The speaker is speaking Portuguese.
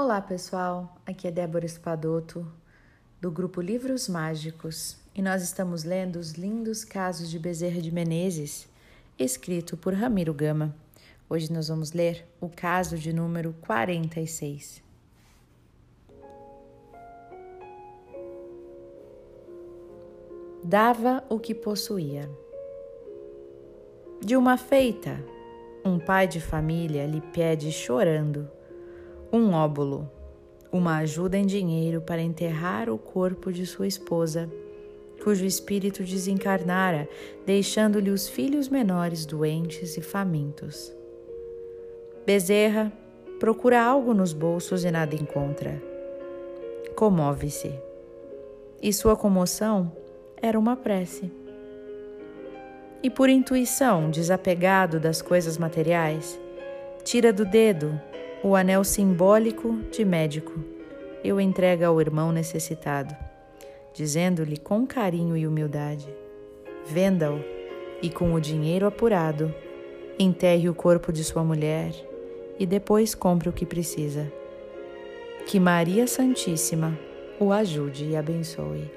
Olá pessoal, aqui é Débora Espadoto do grupo Livros Mágicos e nós estamos lendo os lindos casos de Bezerra de Menezes, escrito por Ramiro Gama. Hoje nós vamos ler o caso de número 46. Dava o que possuía. De uma feita, um pai de família lhe pede chorando um óbolo, uma ajuda em dinheiro para enterrar o corpo de sua esposa, cujo espírito desencarnara, deixando-lhe os filhos menores doentes e famintos. Bezerra procura algo nos bolsos e nada encontra. Comove-se. E sua comoção era uma prece. E por intuição, desapegado das coisas materiais, tira do dedo o anel simbólico de médico e o entrega ao irmão necessitado, dizendo-lhe com carinho e humildade: Venda-o e com o dinheiro apurado, enterre o corpo de sua mulher e depois compre o que precisa. Que Maria Santíssima o ajude e abençoe.